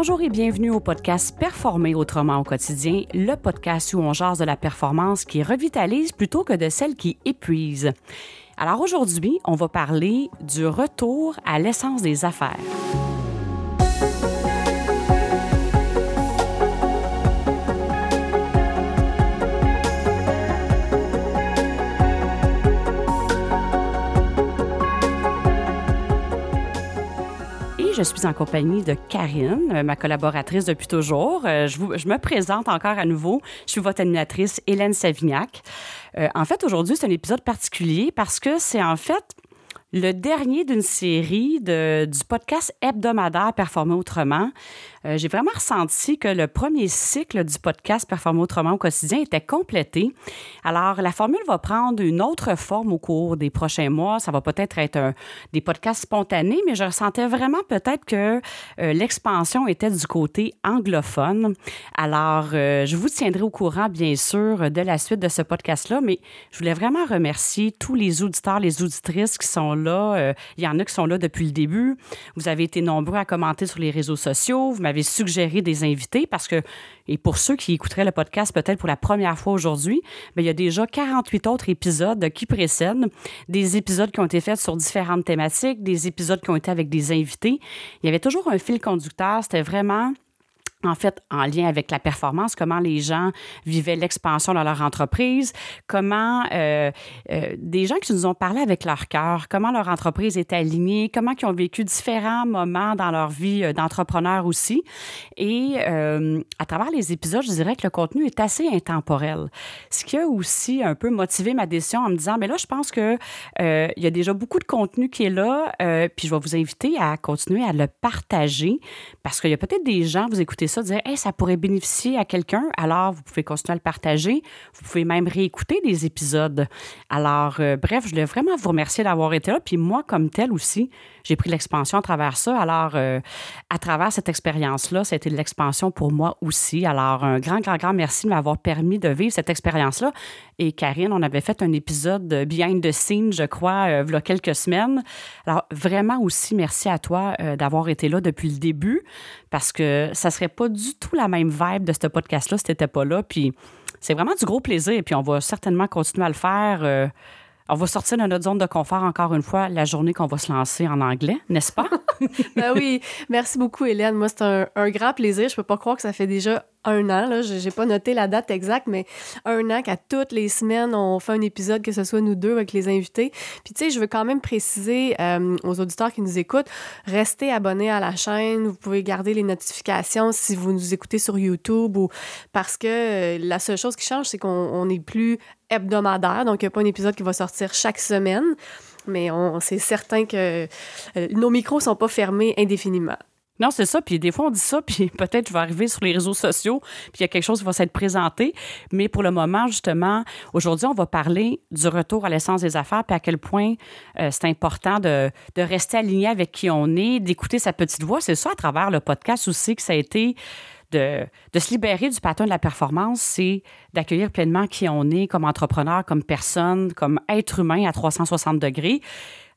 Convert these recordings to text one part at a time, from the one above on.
Bonjour et bienvenue au podcast Performer autrement au quotidien, le podcast où on jase de la performance qui revitalise plutôt que de celle qui épuise. Alors aujourd'hui, on va parler du retour à l'essence des affaires. Je suis en compagnie de Karine, euh, ma collaboratrice depuis toujours. Euh, je, me présente encore à nouveau. Je suis votre animatrice, Hélène Savignac. Euh, en fait, aujourd'hui, c'est un épisode particulier parce que c'est en fait le dernier d'une série de, du podcast hebdomadaire Performer autrement. Euh, j'ai vraiment ressenti que le premier cycle du podcast Performer autrement au quotidien était complété. Alors, la formule va prendre une autre forme au cours des prochains mois. Ça va peut-être être, des podcasts spontanés, mais je ressentais vraiment peut-être que euh, l'expansion était du côté anglophone. Alors, euh, je vous tiendrai au courant, bien sûr, de la suite de ce podcast-là, mais je voulais vraiment remercier tous les auditeurs, les auditrices qui sont là. Il y en a qui sont là depuis le début. Vous avez été nombreux à commenter sur les réseaux sociaux. M'avez suggéré des invités parce que, et pour ceux qui écouteraient le podcast peut-être pour la première fois aujourd'hui, ben, il y a déjà 48 autres épisodes qui précèdent, des épisodes qui ont été faits sur différentes thématiques, des épisodes qui ont été avec des invités. Il y avait toujours un fil conducteur. C'était vraiment en fait, en lien avec la performance, comment les gens vivaient l'expansion dans leur entreprise, comment euh, euh, des gens qui nous ont parlé avec leur cœur, comment leur entreprise est alignée, comment ils ont vécu différents moments dans leur vie euh, d'entrepreneur aussi. Et à travers les épisodes, je dirais que le contenu est assez intemporel. Ce qui a aussi un peu motivé ma décision en me disant, mais là, je pense que il y a déjà beaucoup de contenu qui est là, puis je vais vous inviter à continuer à le partager parce qu'il y a peut-être des gens, vous écoutez ça, dire ça pourrait bénéficier à quelqu'un, alors vous pouvez continuer à le partager. Vous pouvez même réécouter des épisodes. Alors, euh, bref, je voulais vraiment vous remercier d'avoir été là. Puis moi, comme tel aussi, j'ai pris l'expansion à travers ça. Alors, euh, à travers cette expérience-là, ça a été de l'expansion pour moi aussi. Alors, un grand, grand, grand merci de m'avoir permis de vivre cette expérience-là. Et Karine, on avait fait un épisode de Behind the Scenes, je crois, euh, il y a quelques semaines. Alors, vraiment aussi, merci à toi d'avoir été là depuis le début parce que ça serait pas du tout la même vibe de ce podcast-là si tu n'étais pas là. Puis c'est vraiment du gros plaisir. Puis on va certainement continuer à le faire. On va sortir de notre zone de confort encore une fois la journée qu'on va se lancer en anglais, n'est-ce pas? ben oui, merci beaucoup Hélène. Moi, c'est un, un, grand plaisir. Je peux pas croire que ça fait déjà un an, là, j'ai pas noté la date exacte, mais un an qu'à toutes les semaines, on fait un épisode, que ce soit nous deux avec les invités. Puis tu sais, je veux quand même préciser euh, aux auditeurs qui nous écoutent, restez abonnés à la chaîne, vous pouvez garder les notifications si vous nous écoutez sur YouTube ou parce que euh, la seule chose qui change, c'est qu'on n'est plus hebdomadaire, donc il n'y a pas un épisode qui va sortir chaque semaine, mais c'est certain que euh, nos micros sont pas fermés indéfiniment. Non, c'est ça. Puis des fois, on dit ça, puis peut-être je vais arriver sur les réseaux sociaux, puis il y a quelque chose qui va s'être présenté. Mais pour le moment, justement, aujourd'hui, on va parler du retour à l'essence des affaires, puis à quel point euh, c'est important de, de, rester aligné avec qui on est, d'écouter sa petite voix. C'est ça à travers le podcast aussi que ça a été de, se libérer du pattern de la performance, c'est d'accueillir pleinement qui on est comme entrepreneur, comme personne, comme être humain à 360 degrés.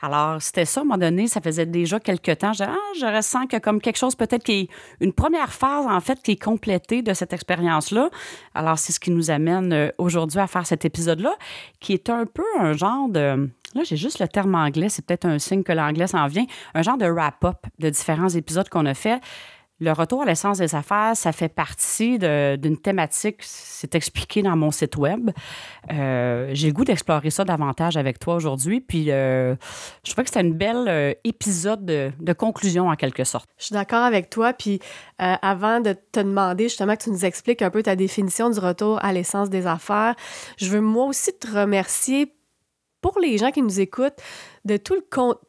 Alors, c'était ça, à un moment donné, ça faisait déjà quelques temps. Je, ah, je ressens que comme quelque chose peut-être qui est une première phase, en fait, qui est complétée de cette expérience-là. Alors, c'est ce qui nous amène euh, aujourd'hui à faire cet épisode-là, qui est un peu un genre de... Là, j'ai juste le terme anglais, c'est peut-être un signe que l'anglais s'en vient. Un genre de wrap-up de différents épisodes qu'on a fait. Le retour à l'essence des affaires, ça fait partie d'une thématique, c'est expliqué dans mon site web. Euh, j'ai le goût d'explorer ça davantage avec toi aujourd'hui. Puis euh, je trouvais que c'était une belle euh, épisode de, conclusion en quelque sorte. Je suis d'accord avec toi. Puis avant de te demander justement que tu nous expliques un peu ta définition du retour à l'essence des affaires, je veux moi aussi te remercier pour les gens qui nous écoutent, de tout le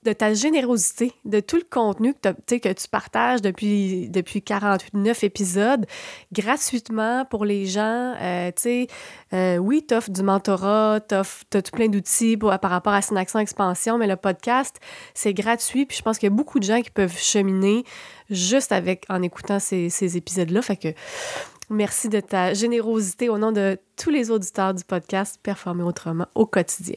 de ta générosité, de tout le contenu que, tu partages depuis, depuis 49 épisodes, gratuitement pour les gens. Euh, euh, oui, tu offres du mentorat, tu as tout plein d'outils par rapport à Synaction Expansion, mais le podcast, c'est gratuit. Puis je pense qu'il y a beaucoup de gens qui peuvent cheminer juste avec en écoutant ces, ces épisodes-là. Fait que merci de ta générosité au nom de tous les auditeurs du podcast Performer autrement au quotidien.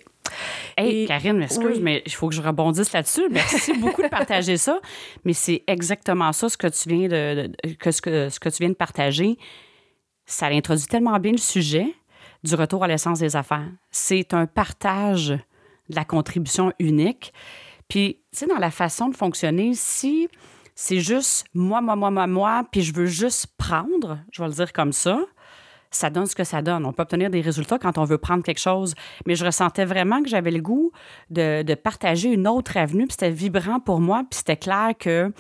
Hey, Karine, excuse, mais il faut que je rebondisse là-dessus. Merci beaucoup de partager ça. Mais c'est exactement ça, ce que tu viens de, que, ce, que, ce que tu viens de partager. Ça introduit tellement bien le sujet du retour à l'essence des affaires. C'est un partage de la contribution unique. Puis, tu sais, dans la façon de fonctionner, si c'est juste moi, moi, moi, moi, moi, puis je veux juste prendre, je vais le dire comme ça, ça donne ce que ça donne. On peut obtenir des résultats quand on veut prendre quelque chose. Mais je ressentais vraiment que j'avais le goût de, de, partager une autre avenue, puis c'était vibrant pour moi, puis c'était clair que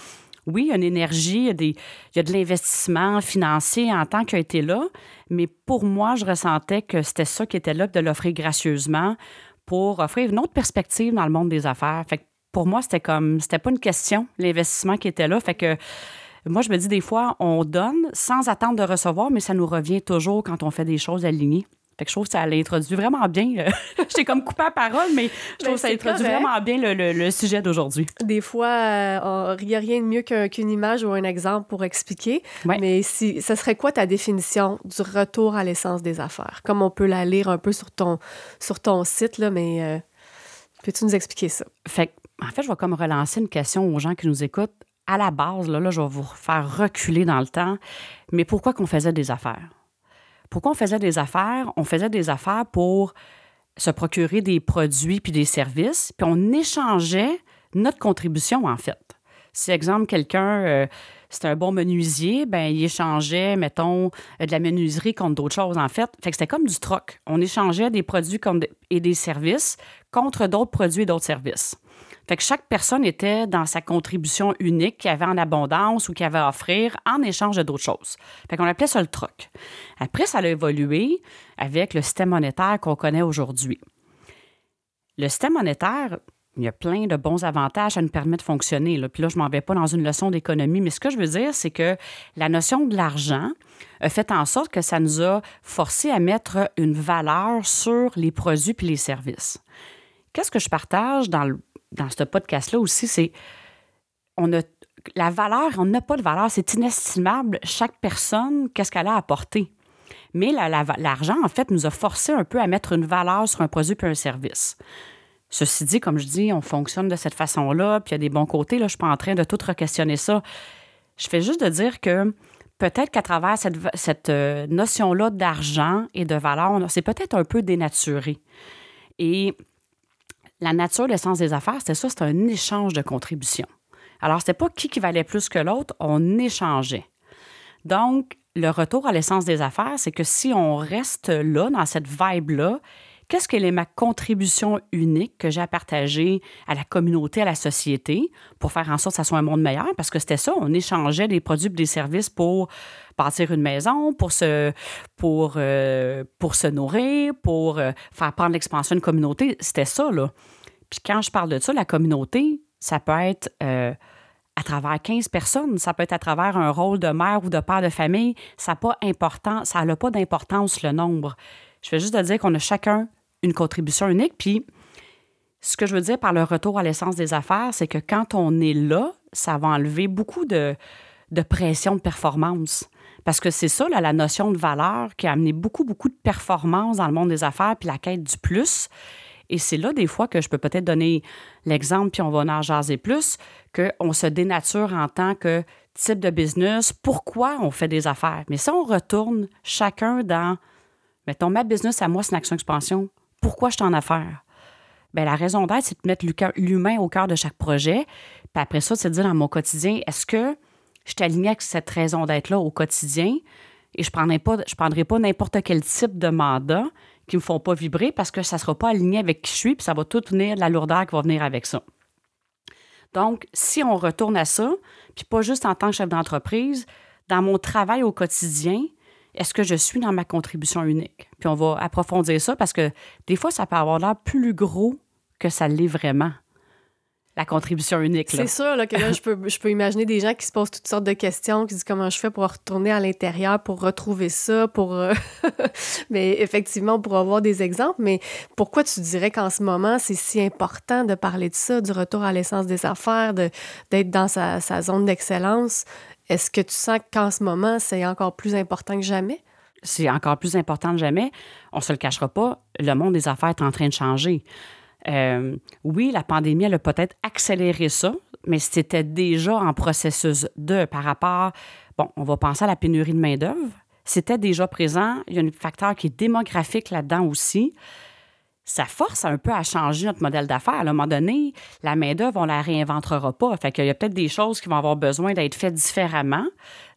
oui, il y a une énergie, il y a, des, il y a de l'investissement financier en tant qu'il a été là, mais pour moi, je ressentais que c'était ça qui était là, de l'offrir gracieusement pour offrir une autre perspective dans le monde des affaires. Fait pour moi, c'était comme, c'était pas une question, l'investissement qui était là. Fait que moi, je me dis des fois, on donne sans attendre de recevoir, mais ça nous revient toujours quand on fait des choses alignées. Fait que je trouve que ça l'introduit vraiment bien. J'étais comme coupé à parole, mais je trouve ben, que ça introduit vraiment bien le, sujet d'aujourd'hui. Des fois, euh, il n'y a rien de mieux qu'une image ou un exemple pour expliquer. Mais si, ce serait quoi ta définition du retour à l'essence des affaires? Comme on peut la lire un peu sur ton, sur ton site, là, mais euh, peux-tu nous expliquer ça? Fait en fait, je vais comme relancer une question aux gens qui nous écoutent. À la base, là, là je vais vous faire reculer dans le temps. Mais pourquoi qu'on faisait des affaires? Pourquoi on faisait des affaires? On faisait des affaires pour se procurer des produits puis des services, puis on échangeait notre contribution, en fait. Si, exemple, quelqu'un, euh, c'était un bon menuisier, ben il échangeait, mettons, de la menuiserie contre d'autres choses, en fait. Fait que c'était comme du troc. On échangeait des produits et des services contre d'autres produits et d'autres services. Fait que chaque personne était dans sa contribution unique qu'il avait en abondance ou qu'il avait à offrir en échange de d'autres choses. Fait qu'on appelait ça le troc. Après, ça a évolué avec le système monétaire qu'on connaît aujourd'hui. Le système monétaire, il y a plein de bons avantages, ça nous permet de fonctionner. Là. Puis là, je ne m'en vais pas dans une leçon d'économie, mais ce que je veux dire, c'est que la notion de l'argent a fait en sorte que ça nous a forcé à mettre une valeur sur les produits puis les services. Qu'est-ce que je partage dans le dans ce podcast-là aussi, c'est on a la valeur, on n'a pas de valeur, c'est inestimable. Chaque personne, qu'est-ce qu'elle a apporté. Mais l'argent, en fait, nous a forcé un peu à mettre une valeur sur un produit puis un service. Ceci dit, comme je dis, on fonctionne de cette façon-là, puis il y a des bons côtés. Là, je ne suis pas en train de tout re-questionner ça. Je fais juste de dire que peut-être qu'à travers cette, cette euh, notion-là d'argent et de valeur, c'est peut-être un peu dénaturé. Et la nature, l'essence des affaires, c'était ça, c'était un échange de contributions. Alors, c'était pas qui qui valait plus que l'autre, on échangeait. Donc, le retour à l'essence des affaires, c'est que si on reste là, dans cette vibe-là, qu'est-ce qu'elle est ma contribution unique que j'ai à partager à la communauté, à la société, pour faire en sorte que ça soit un monde meilleur? Parce que c'était ça, on échangeait des produits et des services pour bâtir une maison, pour se, pour, euh, pour se nourrir, pour euh, faire prendre l'expansion d'une communauté. C'était ça, là. Puis quand je parle de ça, la communauté, ça peut être euh, à travers 15 personnes, ça peut être à travers un rôle de mère ou de père de famille. Ça n'a pas ça pas d'importance le nombre. Je veux juste te dire qu'on a chacun une contribution unique. Puis ce que je veux dire par le retour à l'essence des affaires, c'est que quand on est là, ça va enlever beaucoup de, de pression de performance. Parce que c'est ça, la notion de valeur qui a amené beaucoup, beaucoup de performance dans le monde des affaires, puis la quête du plus. Et c'est là, des fois, que je peux peut-être donner l'exemple, puis on va en jaser plus, qu'on se dénature en tant que type de business, pourquoi on fait des affaires? Mais si on retourne chacun dans, mettons, ma business à moi, c'est une action expansion, pourquoi je suis en affaires? Bien, la raison d'être, c'est de mettre l'humain au cœur de chaque projet. Puis après ça, c'est de dire dans mon quotidien, est-ce que je suis alignée avec cette raison d'être-là au quotidien? Et je ne pas, prendrai pas n'importe quel type de mandat qui ne me font pas vibrer parce que ça ne sera pas aligné avec qui je suis, puis ça va tout venir de la lourdeur qui va venir avec ça. Donc, si on retourne à ça, puis pas juste en tant que chef d'entreprise, dans mon travail au quotidien, est-ce que je suis dans ma contribution unique? Puis on va approfondir ça parce que des fois, ça peut avoir l'air plus gros que ça l'est vraiment la contribution unique. C'est sûr là, que là, je peux, je peux imaginer des gens qui se posent toutes sortes de questions, qui disent comment je fais pour retourner à l'intérieur, pour retrouver ça, pour... Euh, mais effectivement, pour avoir des exemples. Mais pourquoi tu dirais qu'en ce moment, c'est si important de parler de ça, du retour à l'essence des affaires, d'être dans sa zone d'excellence? Est-ce que tu sens qu'en ce moment, c'est encore plus important que jamais? C'est encore plus important que jamais. On se le cachera pas, le monde des affaires est en train de changer. Euh, oui, la pandémie, elle a peut-être accéléré ça, mais c'était déjà en processus de par rapport, bon, on va penser à la pénurie de main-d'œuvre. C'était déjà présent. Il y a un facteur qui est démographique là-dedans aussi ça force un peu à changer notre modèle d'affaires. À un moment donné, la main-d'œuvre, on la réinventera pas. Fait qu'il y a peut-être des choses qui vont avoir besoin d'être faites différemment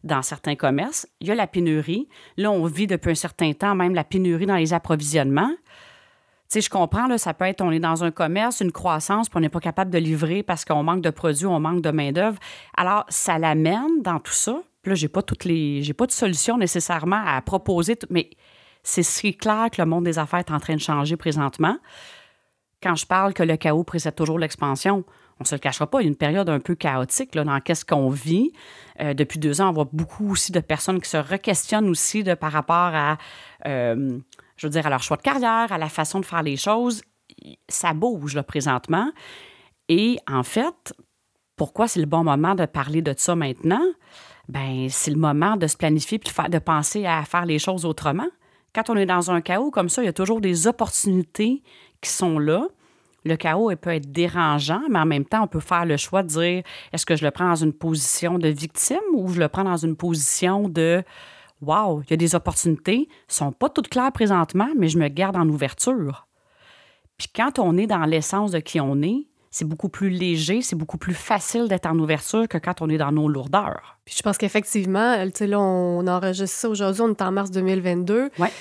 dans certains commerces. Il y a la pénurie. Là, on vit depuis un certain temps même la pénurie dans les approvisionnements. Tu sais, je comprends, là, ça peut être, on est dans un commerce, une croissance, puis on n'est pas capable de livrer parce qu'on manque de produits, on manque de main-d'œuvre. Alors, ça l'amène dans tout ça. Puis là, j'ai pas toutes les, j'ai pas de solution nécessairement à proposer, mais c'est clair que le monde des affaires est en train de changer présentement. Quand je parle que le chaos précède toujours l'expansion, on ne se le cachera pas, il y a une période un peu chaotique là, dans qu'est-ce qu'on vit. Euh, depuis deux ans, on voit beaucoup aussi de personnes qui se requestionnent aussi par rapport à, euh, je veux à leur choix de carrière, à la façon de faire les choses. Ça bouge là, présentement. Et en fait, pourquoi c'est le bon moment de parler de ça maintenant? Ben, c'est le moment de se planifier puis de, de penser à faire les choses autrement quand on est dans un chaos comme ça, il y a toujours des opportunités qui sont là. Le chaos peut être dérangeant, mais en même temps, on peut faire le choix de dire est-ce que je le prends dans une position de victime ou je le prends dans une position de Wow, il y a des opportunités, ne sont pas toutes claires présentement, mais je me garde en ouverture. Puis quand on est dans l'essence de qui on est, c'est beaucoup plus léger, c'est beaucoup plus facile d'être en ouverture que quand on est dans nos lourdeurs. Puis je pense qu'effectivement, tu sais, là, on enregistre ça aujourd'hui, on est en mars 2022. Ouais.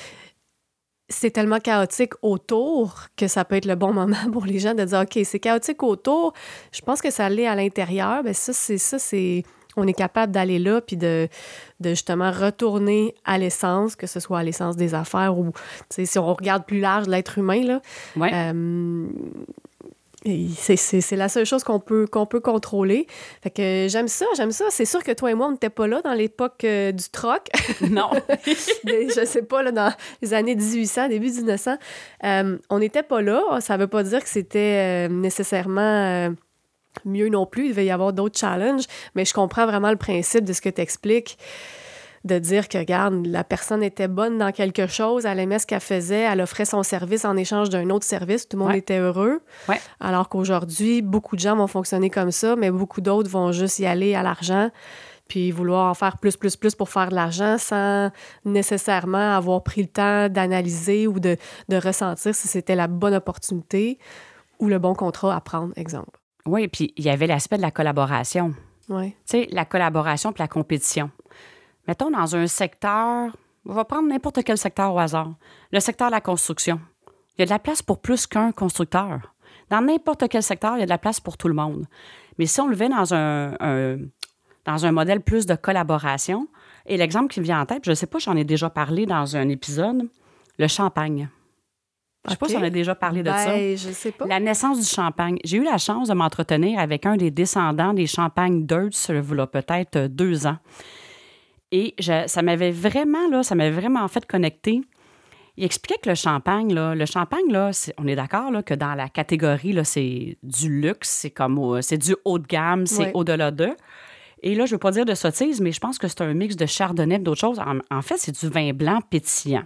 C'est tellement chaotique autour que ça peut être le bon moment pour les gens de dire OK, c'est chaotique autour. Je pense que ça l'est à l'intérieur. Bien, ça, c'est ça, c'est on est capable d'aller là puis de, de, justement retourner à l'essence, que ce soit à l'essence des affaires ou si on regarde plus large l'être humain, là, ouais. euh, c'est la seule chose qu'on peut, qu'on peut contrôler. Fait que j'aime ça, j'aime ça. C'est sûr que toi et moi, on n'était pas là dans l'époque euh, du troc. Non. je sais pas, là, dans les années 1800, début 1900. Euh, on n'était pas là. Ça veut pas dire que c'était euh, nécessairement mieux non plus. Il devait y avoir d'autres challenges. Mais je comprends vraiment le principe de ce que tu expliques de dire que, regarde, la personne était bonne dans quelque chose, elle aimait ce qu'elle faisait, elle offrait son service en échange d'un autre service, tout le monde était heureux. Ouais. Alors qu'aujourd'hui, beaucoup de gens vont fonctionner comme ça, mais beaucoup d'autres vont juste y aller à l'argent, puis vouloir en faire plus, plus, plus pour faire de l'argent sans nécessairement avoir pris le temps d'analyser ou de, de ressentir si c'était la bonne opportunité ou le bon contrat à prendre, exemple. Oui, puis il y avait l'aspect de la collaboration. Oui. Tu sais, la collaboration puis la compétition mettons dans un secteur, on va prendre n'importe quel secteur au hasard, le secteur de la construction. Il y a de la place pour plus qu'un constructeur. Dans n'importe quel secteur, il y a de la place pour tout le monde. Mais si on le met dans un, dans un modèle plus de collaboration, et l'exemple qui me vient en tête, je ne sais pas, j'en ai déjà parlé dans un épisode, le champagne. Je ne sais pas si on a déjà parlé de ben, ça. Je sais pas. La naissance du champagne. J'ai eu la chance de m'entretenir avec un des descendants des champagnes Deutz, il peut-être deux ans. Et ça m'avait vraiment, là, ça m'avait vraiment fait connecter. Il expliquait que le champagne, là, le champagne, là, on est d'accord que dans la catégorie, là, c'est du luxe, c'est comme c'est du haut de gamme, c'est au-delà d'eux. Et là, je ne veux pas dire de sottise, mais je pense que c'est un mix de chardonnay et d'autres choses. En, fait, c'est du vin blanc pétillant.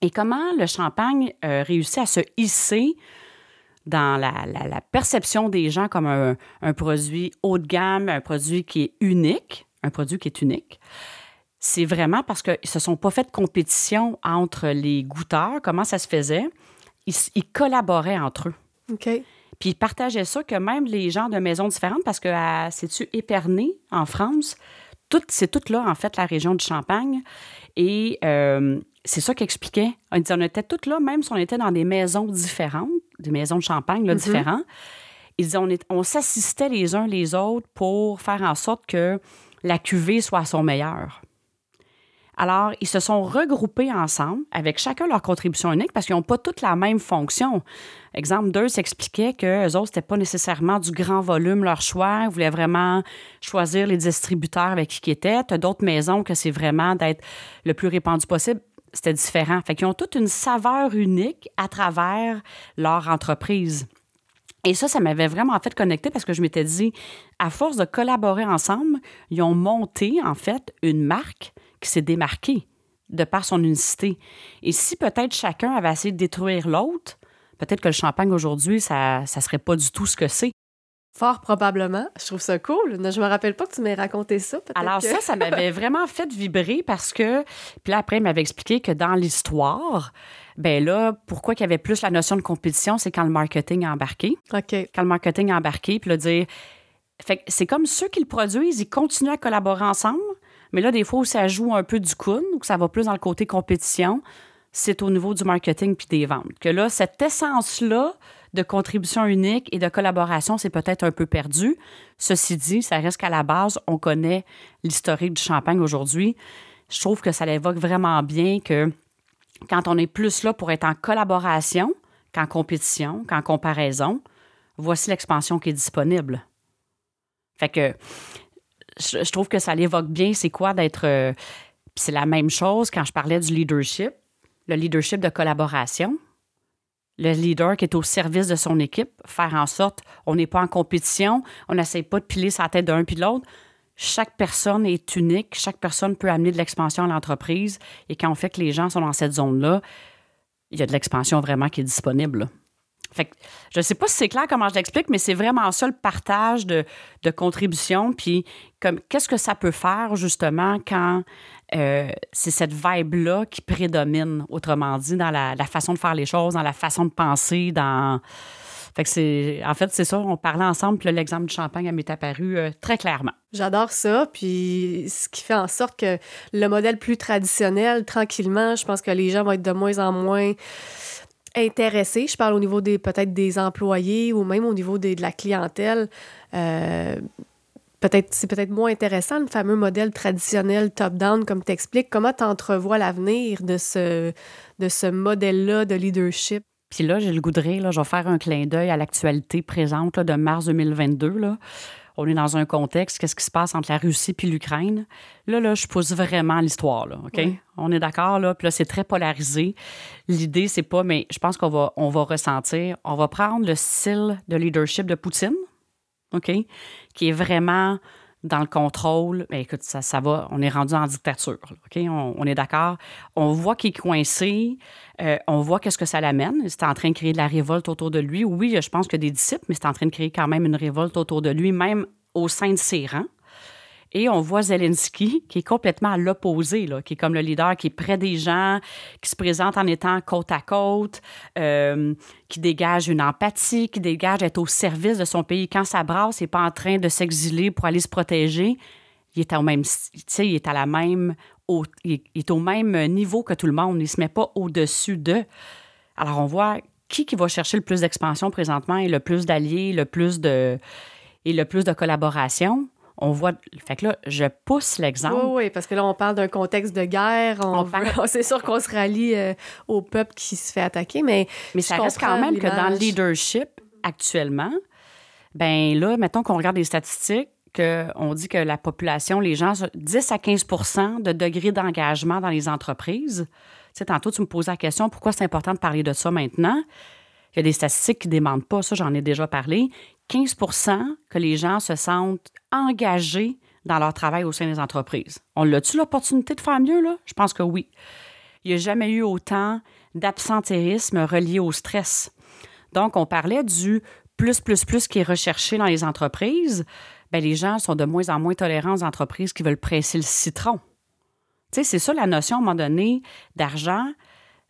Et comment le champagne euh, réussit à se hisser dans la, la, perception des gens comme un, un, produit haut de gamme, un produit qui est unique, un produit qui est unique. C'est vraiment parce qu'ils ne se sont pas fait de compétition entre les goûteurs, comment ça se faisait. Ils, collaboraient entre eux. OK. Puis ils partageaient ça que même les gens de maisons différentes, parce que c'est-tu Épernay, en France, c'est tout là, en fait, la région du Champagne. Et euh, c'est ça qu'ils expliquait. On, on était toutes là, même si on était dans des maisons différentes, des maisons de champagne là, mm-hmm. différentes. Ils disaient, on, on s'assistait les uns les autres pour faire en sorte que la cuvée soit à son meilleur. Alors, ils se sont regroupés ensemble avec chacun leur contribution unique parce qu'ils n'ont pas toutes la même fonction. Exemple, deux s'expliquait que eux autres, c'était pas nécessairement du grand volume leur choix. Ils voulaient vraiment choisir les distributeurs avec qui ils étaient. D'autres maisons que c'est vraiment d'être le plus répandu possible. C'était différent. Fait qu'ils ont toute une saveur unique à travers leur entreprise. Et ça, ça m'avait vraiment fait connecter parce que je m'étais dit, à force de collaborer ensemble, ils ont monté, en fait, une marque qui s'est démarquée de par son unicité. Et si peut-être chacun avait essayé de détruire l'autre, peut-être que le champagne aujourd'hui, ça ne serait pas du tout ce que c'est. Fort probablement. Je trouve ça cool. Je me rappelle pas que tu m'aies raconté ça. Alors ça, ça m'avait vraiment fait vibrer parce que... Puis là, après, il m'avait expliqué que dans l'histoire, ben là, pourquoi il y avait plus la notion de compétition, c'est quand le marketing a embarqué. OK. Quand le marketing a embarqué, puis là, dire... Fait que c'est comme ceux qui le produisent, ils continuent à collaborer ensemble, mais là, des fois où ça joue un peu du coun, ou que ça va plus dans le côté compétition, c'est au niveau du marketing puis des ventes. Que là, cette essence-là de contribution unique et de collaboration, c'est peut-être un peu perdu. Ceci dit, ça reste qu'à la base, on connaît l'historique du champagne aujourd'hui. Je trouve que ça l'évoque vraiment bien que quand on est plus là pour être en collaboration qu'en compétition, qu'en comparaison, voici l'expansion qui est disponible. Fait que je, trouve que ça l'évoque bien, c'est quoi d'être... Euh, c'est la même chose quand je parlais du leadership, le leadership de collaboration le leader qui est au service de son équipe, faire en sorte on n'est pas en compétition, on n'essaie pas de piler sa tête d'un puis l'autre. Chaque personne est unique, chaque personne peut amener de l'expansion à l'entreprise et quand on fait que les gens sont dans cette zone-là, il y a de l'expansion vraiment qui est disponible. Fait que, je ne sais pas si c'est clair comment je l'explique, mais c'est vraiment ça le partage de, de contribution. Puis, qu'est-ce que ça peut faire justement quand euh, c'est cette vibe-là qui prédomine, autrement dit, dans la, façon de faire les choses, dans la façon de penser, dans. Fait que c'est, en fait, c'est ça, on parlait ensemble, puis l'exemple du champagne m'est apparu euh, très clairement. J'adore ça, puis ce qui fait en sorte que le modèle plus traditionnel, tranquillement, je pense que les gens vont être de moins en moins intéressés. Je parle au niveau des peut-être des employés ou même au niveau de la clientèle. Euh, peut-être c'est peut-être moins intéressant le fameux modèle traditionnel top-down comme tu expliques. Comment tu entrevois l'avenir de ce, de ce modèle-là de leadership? Puis là, j'ai le goût de rire, là, je vais faire un clin d'œil à l'actualité présente de mars 2022. Là. On est dans un contexte, qu'est-ce qui se passe entre la Russie puis l'Ukraine? Là, là, je pousse vraiment l'histoire, là, OK? On est d'accord, là, puis là, c'est très polarisé. L'idée, c'est pas, mais je pense qu'on va, on va ressentir, on va prendre le style de leadership de Poutine, OK? Qui est vraiment dans le contrôle. Mais écoute, ça, ça va, on est rendu en dictature, OK? On, est d'accord. On voit qu'il est coincé, euh, on voit qu'est-ce que ça l'amène. C'est en train de créer de la révolte autour de lui. Oui, je pense que des disciples, mais c'est en train de créer quand même une révolte autour de lui, même au sein de ses rangs. Et on voit Zelensky qui est complètement à l'opposé, qui est comme le leader qui est près des gens, qui se présente en étant côte à côte, euh, qui dégage une empathie, qui dégage d'être au service de son pays. Quand ça brasse, il n'est pas en train de s'exiler pour aller se protéger. Il est, au même, il est à la même, il est au même niveau que tout le monde. Il ne se met pas au-dessus d'eux. Alors, on voit qui qui va chercher le plus d'expansion présentement et le plus d'alliés, le plus de et le plus de collaboration on voit. Fait que là, je pousse l'exemple. Oui, oui, parce que là, on parle d'un contexte de guerre. On, c'est sûr qu'on se rallie euh, au peuple qui se fait attaquer, mais. Mais ça reste quand même que dans le leadership, actuellement, ben là, mettons qu'on regarde les statistiques, qu'on dit que la population, les gens, 10 à 15% de degré d'engagement dans les entreprises. Tu sais, tantôt, tu me posais la question pourquoi c'est important de parler de ça maintenant? Il y a des statistiques qui ne demandent pas, ça j'en ai déjà parlé. 15% que les gens se sentent engagés dans leur travail au sein des entreprises. On l'a-tu l'opportunité de faire mieux, là? Je pense que oui. Il n'y a jamais eu autant d'absentéisme relié au stress. Donc, on parlait du plus, plus, plus qui est recherché dans les entreprises. Bien, les gens sont de moins en moins tolérants aux entreprises qui veulent presser le citron. Tu sais, c'est ça la notion à un moment donné d'argent.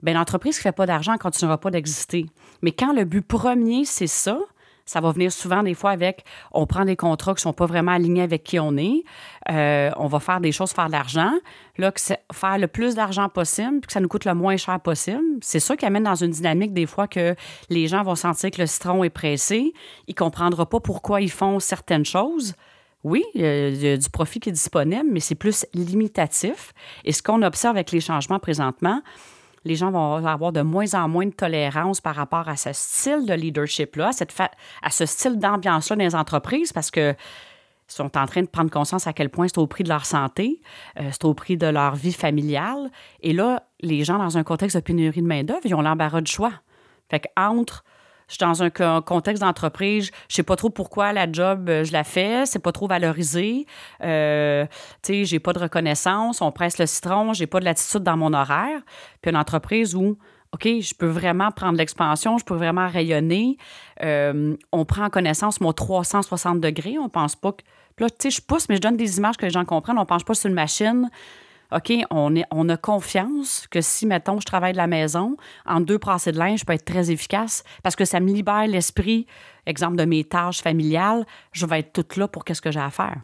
Bien, l'entreprise qui ne fait pas d'argent ne continuera pas d'exister. Mais quand le but premier, c'est ça, ça va venir souvent des fois avec on prend des contrats qui ne sont pas vraiment alignés avec qui on est. Euh, on va faire des choses, faire de l'argent. Là, faire le plus d'argent possible, puis que ça nous coûte le moins cher possible. C'est ça qui amène dans une dynamique des fois que les gens vont sentir que le citron est pressé. Ils ne comprendront pas pourquoi ils font certaines choses. Oui, il y, a, du profit qui est disponible, mais c'est plus limitatif. Et ce qu'on observe avec les changements présentement, les gens vont avoir de moins en moins de tolérance par rapport à ce style de leadership-là, à, ce style d'ambiance-là dans les entreprises parce que sont en train de prendre conscience à quel point c'est au prix de leur santé, euh, c'est au prix de leur vie familiale. Et là, les gens, dans un contexte de pénurie de main-d'œuvre, ils ont l'embarras de choix. Fait qu'entre je suis dans un contexte d'entreprise, je sais pas trop pourquoi la job, euh, je la fais, c'est pas trop valorisé. Euh, tu sais, j'ai pas de reconnaissance, on presse le citron, j'ai pas de latitude dans mon horaire. Puis une entreprise où, OK, je peux vraiment prendre l'expansion, je peux vraiment rayonner. Euh, on prend en connaissance mon 360 degrés. On pense pas que. Puis là, tu sais, je pousse, mais je donne des images que les gens comprennent. On pense pas sur une machine. OK, on, a confiance que si, mettons, je travaille de la maison, en deux brassées de linge, je peux être très efficace parce que ça me libère l'esprit, exemple de mes tâches familiales, je vais être toute là pour qu'est-ce que j'ai à faire.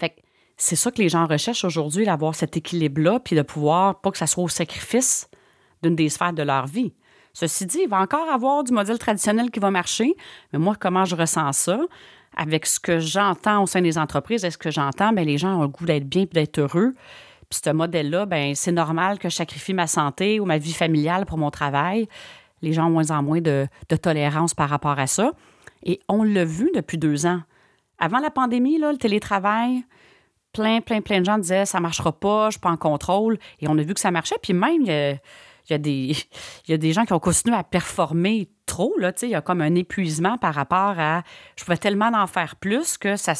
Fait que c'est ça que les gens recherchent aujourd'hui, d'avoir cet équilibre-là, puis de pouvoir, pas que ça soit au sacrifice d'une des sphères de leur vie. Ceci dit, il va encore avoir du modèle traditionnel qui va marcher, mais moi, comment je ressens ça? Avec ce que j'entends au sein des entreprises, est-ce que j'entends? Bien, les gens ont le goût d'être bien et d'être heureux. Puis ce modèle-là, ben c'est normal que je sacrifie ma santé ou ma vie familiale pour mon travail. Les gens ont moins en moins de, tolérance par rapport à ça. Et on l'a vu depuis deux ans. Avant la pandémie, là, le télétravail, plein, plein, plein de gens disaient ça marchera pas, je suis pas en contrôle. Et on a vu que ça marchait. Puis même, il y a, des, il y a des gens qui ont continué à performer trop. Là, il y a comme un épuisement par rapport à je pouvais tellement en faire plus que ça.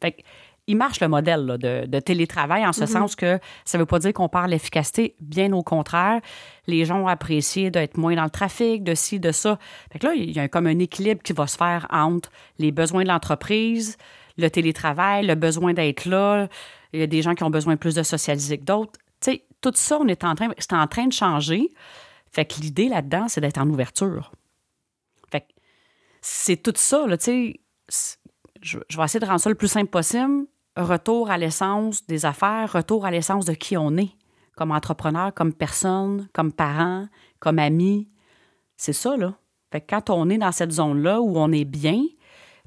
Fait, il marche le modèle de, télétravail en ce mm-hmm. sens que ça ne veut pas dire qu'on perd l'efficacité, bien au contraire. Les gens ont apprécié d'être moins dans le trafic, de ci, de ça. Fait que là, il y a comme un équilibre qui va se faire entre les besoins de l'entreprise, le télétravail, le besoin d'être là. Il y a des gens qui ont besoin plus de socialiser que d'autres. Tu sais, tout ça, on est en train, c'est en train de changer. Fait que l'idée là-dedans, c'est d'être en ouverture. Fait que c'est tout ça, là, tu sais. Je, je vais essayer de rendre ça le plus simple possible retour à l'essence des affaires, retour à l'essence de qui on est, comme entrepreneur, comme personne, comme parent, comme ami. C'est ça, là. Fait que quand on est dans cette zone-là où on est bien,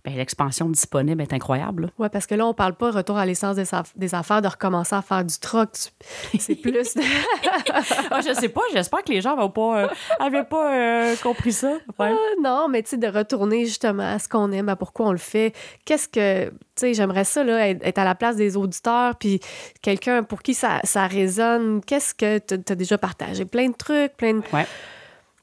l'expansion disponible est incroyable. Oui, parce que là, on parle pas retour à l'essence des, affaires, de recommencer à faire du troc. C'est plus. ah, je sais pas, j'espère que les gens n'avaient pas, euh, pas euh, compris ça. Ah, non, mais tu sais, de retourner justement à ce qu'on aime, à pourquoi on le fait. Qu'est-ce que. Tu sais, j'aimerais ça, là, être à la place des auditeurs, puis quelqu'un pour qui ça, ça résonne. Qu'est-ce que tu as déjà partagé? Plein de trucs, plein de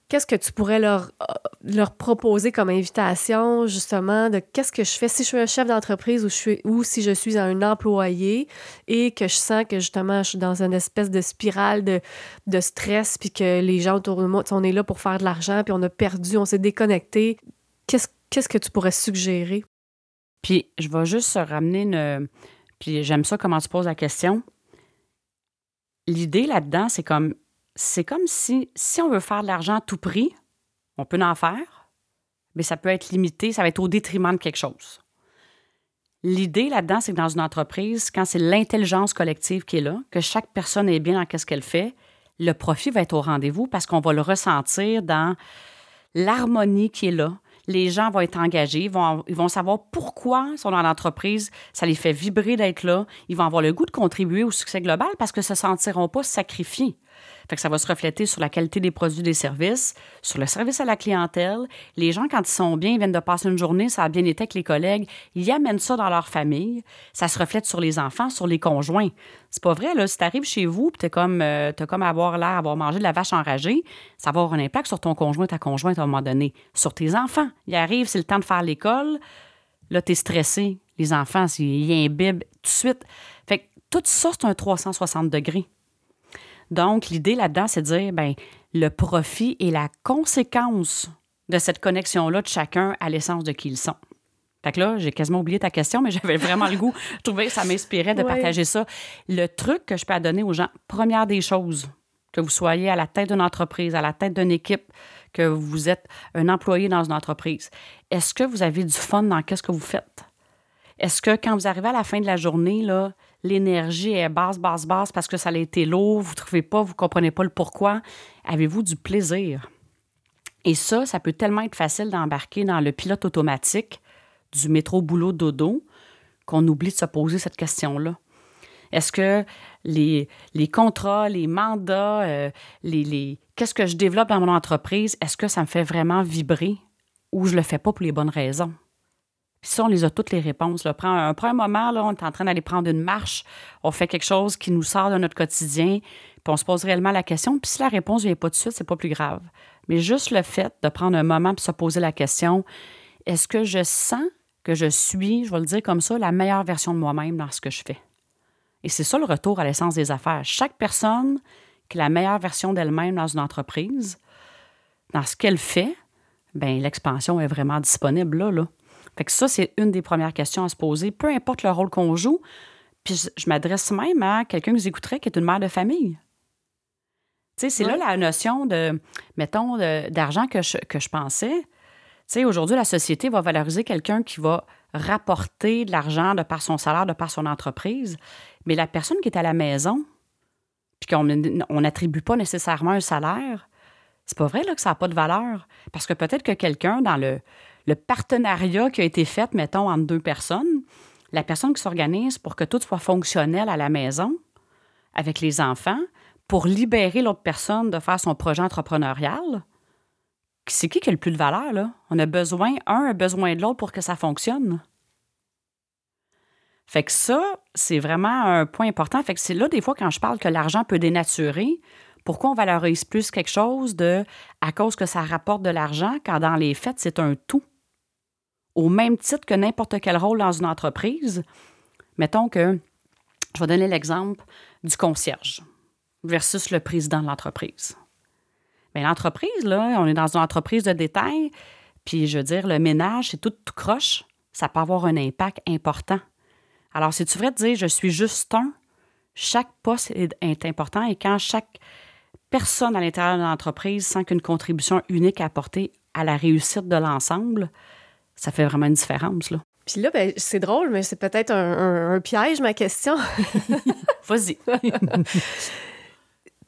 qu'est-ce que tu pourrais leur, euh, leur proposer comme invitation, justement, de qu'est-ce que je fais si je suis un chef d'entreprise ou, si je suis un employé et que je sens que, justement, je suis dans une espèce de spirale de, stress, puis que les gens autour de moi, on est là pour faire de l'argent, puis on a perdu, on s'est déconnecté. Qu'est-ce, que tu pourrais suggérer? Puis, je vais juste ramener une. Puis, j'aime ça comment tu poses la question. L'idée là-dedans, c'est comme c'est comme si, si on veut faire de l'argent à tout prix, on peut en faire, mais ça peut être limité, ça va être au détriment de quelque chose. L'idée là-dedans, c'est que dans une entreprise, quand c'est l'intelligence collective qui est là, que chaque personne est bien dans ce qu'elle fait, le profit va être au rendez-vous parce qu'on va le ressentir dans l'harmonie qui est là, les gens vont être engagés, ils vont, savoir pourquoi ils sont dans l'entreprise, ça les fait vibrer d'être là, ils vont avoir le goût de contribuer au succès global parce que ne se sentiront pas sacrifiés. Fait que ça va se refléter sur la qualité des produits des services, sur le service à la clientèle. Les gens, quand ils sont bien, ils viennent de passer une journée, ça a bien été avec les collègues, ils amènent ça dans leur famille. Ça se reflète sur les enfants, sur les conjoints. C'est pas vrai, là. Si t'arrives chez vous tu t'es comme, euh, comme avoir l'air d'avoir mangé de la vache enragée, ça va avoir un impact sur ton conjoint, ta conjointe à un moment donné. Sur tes enfants. Ils arrivent, c'est le temps de faire l'école. Là, t'es stressé. Les enfants, ils imbibent tout de suite. Fait que tout ça, c'est un 360 degrés. Donc, l'idée là-dedans, c'est de dire, ben le profit est la conséquence de cette connexion-là de chacun à l'essence de qui ils sont. Fait que là, j'ai quasiment oublié ta question, mais j'avais vraiment le goût. Je trouvais que ça m'inspirait de partager ça. Le truc que je peux donner aux gens, première des choses, que vous soyez à la tête d'une entreprise, à la tête d'une équipe, que vous êtes un employé dans une entreprise, est-ce que vous avez du fun dans ce que vous faites? Est-ce que quand vous arrivez à la fin de la journée, là, l'énergie est basse, basse, basse parce que ça a été lourd, vous ne trouvez pas, vous ne comprenez pas le pourquoi? Avez-vous du plaisir? Et ça, ça peut tellement être facile d'embarquer dans le pilote automatique du métro boulot dodo qu'on oublie de se poser cette question-là. Est-ce que les, les, contrats, les mandats, euh, les, les qu'est-ce que je développe dans mon entreprise, est-ce que ça me fait vraiment vibrer ou je ne le fais pas pour les bonnes raisons? Puis ça, on les a toutes les réponses. Prends un, prend un moment, on est en train d'aller prendre une marche, on fait quelque chose qui nous sort de notre quotidien, puis on se pose réellement la question. Puis si la réponse ne vient pas de suite, c'est pas plus grave. Mais juste le fait de prendre un moment pour se poser la question, est-ce que je sens que je suis, je vais le dire comme ça, la meilleure version de moi-même dans ce que je fais? Et c'est ça le retour à l'essence des affaires. Chaque personne qui est la meilleure version d'elle-même dans une entreprise, dans ce qu'elle fait, ben l'expansion est vraiment disponible là. Fait que ça, c'est une des premières questions à se poser, peu importe le rôle qu'on joue. Puis je, m'adresse même à quelqu'un que écouterez qui est une mère de famille. Tu sais, c'est là la notion de, mettons, d'argent que je, que je pensais. Tu sais, aujourd'hui, la société va valoriser quelqu'un qui va rapporter de l'argent de par son salaire, de par son entreprise. Mais la personne qui est à la maison, puis qu'on n'attribue pas nécessairement un salaire, c'est pas vrai là, que ça n'a pas de valeur. Parce que peut-être que quelqu'un, dans le, le partenariat qui a été fait, mettons, entre deux personnes, la personne qui s'organise pour que tout soit fonctionnel à la maison, avec les enfants, pour libérer l'autre personne de faire son projet entrepreneurial, c'est qui qui a le plus de valeur, là? On a besoin, un a besoin de l'autre pour que ça fonctionne. Fait que ça, c'est vraiment un point important. Fait que c'est là, des fois, quand je parle que l'argent peut dénaturer, pourquoi on valorise plus quelque chose de à cause que ça rapporte de l'argent quand dans les faits, c'est un tout? Au même titre que n'importe quel rôle dans une entreprise, mettons que, je vais donner l'exemple du concierge versus le président de l'entreprise. Bien, l'entreprise, là, on est dans une entreprise de détail, puis je veux dire, le ménage, c'est tout, croche, ça peut avoir un impact important. Alors, si tu devrais te dire, je suis juste un, chaque poste est important et quand chaque personne à l'intérieur de l'entreprise sent qu'une contribution unique à apporter à la réussite de l'ensemble, ça fait vraiment une différence. Là. Puis là, ben, c'est drôle, mais c'est peut-être un, piège, ma question. Vas-y. tu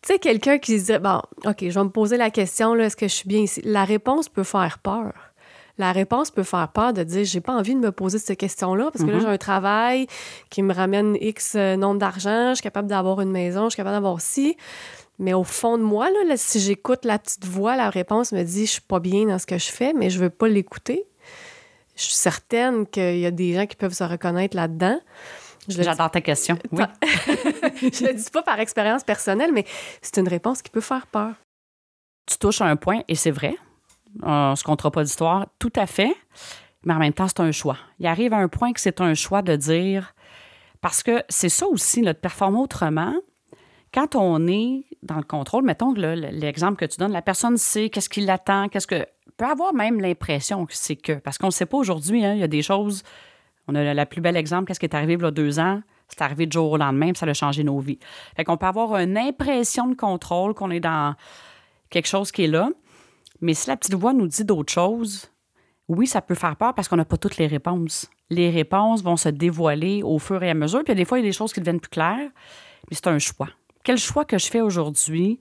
sais, quelqu'un qui se dit, bon, OK, je vais me poser la question, là, est-ce que je suis bien ici? La réponse peut faire peur. La réponse peut faire peur de dire, j'ai pas envie de me poser cette question-là parce que là, mm-hmm. j'ai un travail qui me ramène X euh, nombre d'argent, je suis capable d'avoir une maison, je suis capable d'avoir ci. Mais au fond de moi, là, si j'écoute la petite voix, la réponse me dit je suis pas bien dans ce que je fais, mais je veux pas l'écouter. Je suis certaine qu'il y a des gens qui peuvent se reconnaître là-dedans. J'adore ta question. Oui. je ne le dis pas par expérience personnelle, mais c'est une réponse qui peut faire peur. Tu touches à un point, et c'est vrai. On ne se comptera pas d'histoire, tout à fait. Mais en même temps, c'est un choix. Il arrive à un point que c'est un choix de dire. Parce que c'est ça aussi, de performer autrement quand on est dans le contrôle, mettons l'exemple que tu donnes, la personne sait qu'est-ce qui l'attend, qu'est-ce que. Peut avoir même l'impression que c'est que. Parce qu'on ne sait pas aujourd'hui, hein, il y a des choses. On a la plus belle exemple, qu'est-ce qui est arrivé il y a deux ans? C'est arrivé du jour au lendemain, puis ça a changé nos vies. Fait qu'on peut avoir une impression de contrôle, qu'on est dans quelque chose qui est là. Mais si la petite voix nous dit d'autres choses, oui, ça peut faire peur parce qu'on n'a pas toutes les réponses. Les réponses vont se dévoiler au fur et à mesure. Puis des fois, il y a des choses qui deviennent plus claires, mais c'est un choix quel choix que je fais aujourd'hui?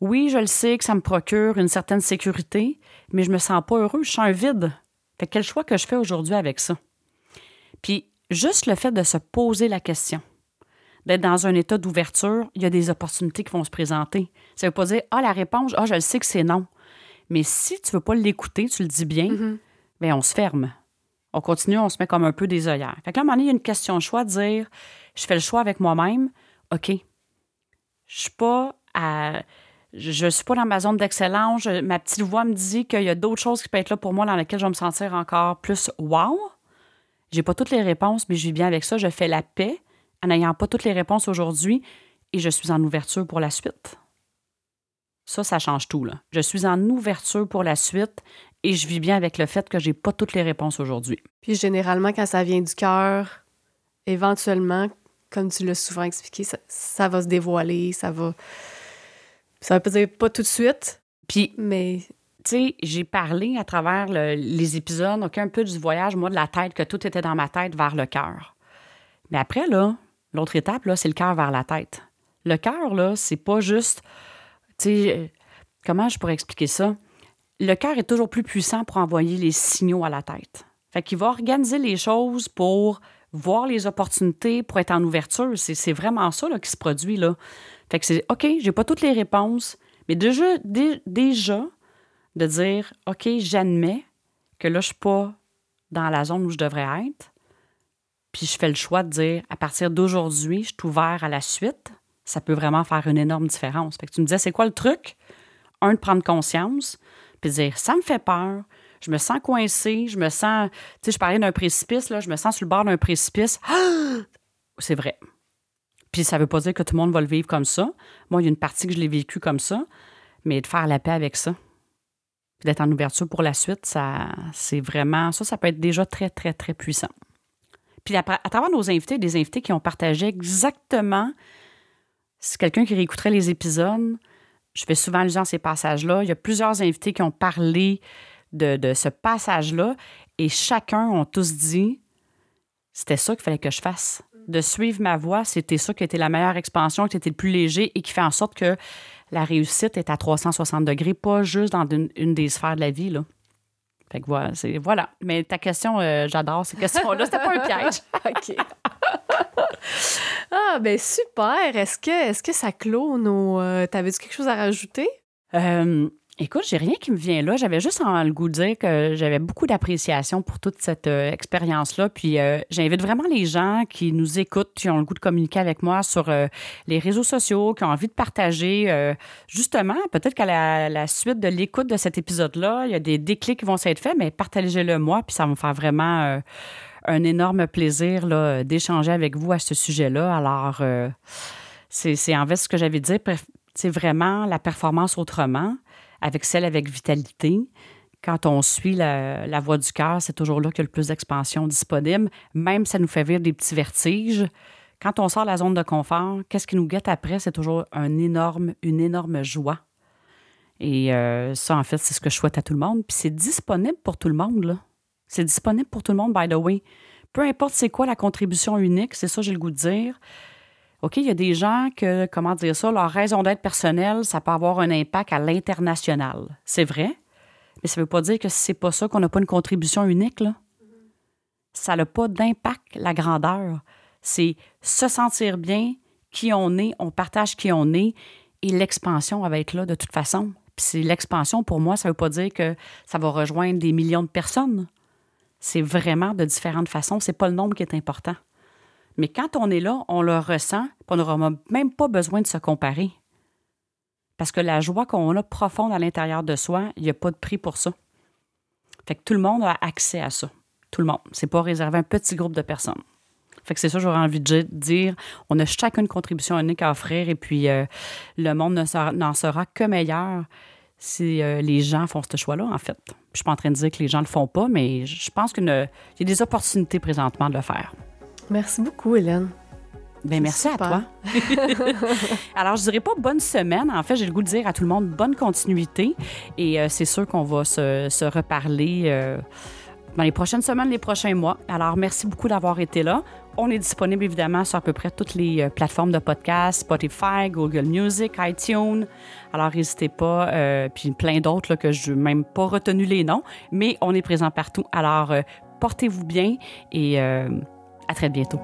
Oui, je le sais que ça me procure une certaine sécurité, mais je me sens pas heureux, je sens un vide. Fait quel choix que je fais aujourd'hui avec ça? Puis, juste le fait de se poser la question, d'être dans un état d'ouverture, il y a des opportunités qui vont se présenter. Ça ne veut pas dire, ah, la réponse, ah, je le sais que c'est non. Mais si tu ne veux pas l'écouter, tu le dis bien, mm-hmm. bien, on se ferme. On continue, on se met comme un peu des œillères. Fait que là, à un moment donné, il y a une question de choix de dire, je fais le choix avec moi-même, OK, je suis pas à. Je suis pas dans ma zone d'excellence. Ma petite voix me dit qu'il y a d'autres choses qui peuvent être là pour moi dans lesquelles je vais me sentir encore plus wow. J'ai pas toutes les réponses, mais je vis bien avec ça. Je fais la paix en n'ayant pas toutes les réponses aujourd'hui et je suis en ouverture pour la suite. Ça, ça change tout. Là. Je suis en ouverture pour la suite et je vis bien avec le fait que j'ai pas toutes les réponses aujourd'hui. Puis généralement, quand ça vient du cœur, éventuellement, comme tu l'as souvent expliqué, ça, va se dévoiler, ça va. Ça veut pas dire pas tout de suite. Puis, mais. Tu sais, j'ai parlé à travers les épisodes, donc un peu du voyage, moi, de la tête, que tout était dans ma tête vers le cœur. Mais après, là, l'autre étape, là, c'est le cœur vers la tête. Le cœur, là, c'est pas juste. Tu sais, comment je pourrais expliquer ça? Le cœur est toujours plus puissant pour envoyer les signaux à la tête. Fait qu'il va organiser les choses pour voir les opportunités pour être en ouverture. C'est vraiment ça là, qui se produit. Là. Fait que c'est OK, j'ai pas toutes les réponses, mais déjà, déjà de dire OK, j'admets que là, je suis pas dans la zone où je devrais être. Puis je fais le choix de dire à partir d'aujourd'hui, je suis ouvert à la suite. Ça peut vraiment faire une énorme différence. Fait que tu me disais, c'est quoi le truc? Un, de prendre conscience, puis de dire, ça me fait peur, je me sens coincée, je me sens, tu sais, je parlais d'un précipice, là, je me sens sur le bord d'un précipice. C'est vrai. Puis ça veut pas dire que tout le monde va le vivre comme ça. Moi, il y a une partie que je l'ai vécu comme ça, mais de faire la paix avec ça, puis d'être en ouverture pour la suite, ça, c'est vraiment, ça, ça peut être déjà très, très, très puissant. Puis à, à travers nos invités, des invités qui ont partagé exactement, c'est quelqu'un qui réécouterait les épisodes, je fais souvent allusion à ces passages-là. Il y a plusieurs invités qui ont parlé de, de ce passage-là et chacun ont tous dit c'était ça qu'il fallait que je fasse. De suivre ma voie, c'était ça qui était la meilleure expansion, qui était le plus léger et qui fait en sorte que la réussite est à 360 degrés, pas juste dans une, des sphères de la vie. Là. Fait que voilà, c'est, voilà. Mais ta question, euh, j'adore ces questions-là. C'était pas un piège. OK. ah, ben super. Est-ce que, est-ce que ça clôt nos. Euh, t'avais-tu quelque chose à rajouter? Euh, Écoute, j'ai rien qui me vient là. J'avais juste le goût de dire que j'avais beaucoup d'appréciation pour toute cette euh, expérience-là. Puis euh, j'invite vraiment les gens qui nous écoutent, qui ont le goût de communiquer avec moi sur euh, les réseaux sociaux, qui ont envie de partager. justement, peut-être qu'à la, suite de l'écoute de cet épisode-là, il y a des déclics qui vont s'être faits, mais partagez-le moi, puis ça va me faire vraiment un énorme plaisir d'échanger avec vous à ce sujet-là. Alors, c'est en fait ce que j'avais dit. C'est vraiment la performance autrement avec celle avec vitalité. Quand on suit la, voie du cœur, c'est toujours là qu'il y a le plus d'expansion disponible. Même ça nous fait vivre des petits vertiges. Quand on sort de la zone de confort, qu'est-ce qui nous guette après? C'est toujours énorme, une énorme joie. Et euh, ça, en fait, c'est ce que je souhaite à tout le monde. Puis c'est disponible pour tout le monde, là. C'est disponible pour tout le monde, by the way. Peu importe c'est quoi la contribution unique, c'est ça j'ai le goût de dire. OK, il y a des gens que, comment dire ça, leur raison d'être personnelle, ça peut avoir un impact à l'international. C'est vrai, mais ça ne veut pas dire que si c'est pas ça qu'on n'a pas une contribution unique. Ça n'a pas d'impact, la grandeur. C'est se sentir bien, qui on est, on partage qui on est, et l'expansion va être là de toute façon. Puis l'expansion, pour moi, ça ne veut pas dire que ça va rejoindre des millions de personnes. C'est vraiment de différentes façons. C'est pas le nombre qui est important. Mais quand on est là, on le ressent, on n'aura même pas besoin de se comparer. Parce que la joie qu'on a profonde à l'intérieur de soi, il n'y a pas de prix pour ça. Fait que tout le monde a accès à ça. Tout le monde. C'est pas réservé à un petit groupe de personnes. Fait que c'est ça, j'aurais envie de dire. On a chacun une contribution unique à offrir et puis euh, le monde n'en sera, que meilleur si euh, les gens font ce choix-là, en fait. Je suis pas en train de dire que les gens le font pas, mais je pense qu'il y a des opportunités présentement de le faire. Merci beaucoup, Hélène. Bien, merci à toi. Alors, je dirais pas bonne semaine. En fait, j'ai le goût de dire à tout le monde bonne continuité. Et euh, c'est sûr qu'on va se, reparler euh, dans les prochaines semaines, les prochains mois. Alors, merci beaucoup d'avoir été là. On est disponible évidemment sur à peu près toutes les euh, plateformes de podcast, Spotify, Google Music, iTunes. Alors, n'hésitez pas, puis plein d'autres que je n'ai même pas retenu les noms, mais on est présent partout. Alors, portez-vous bien et à très bientôt.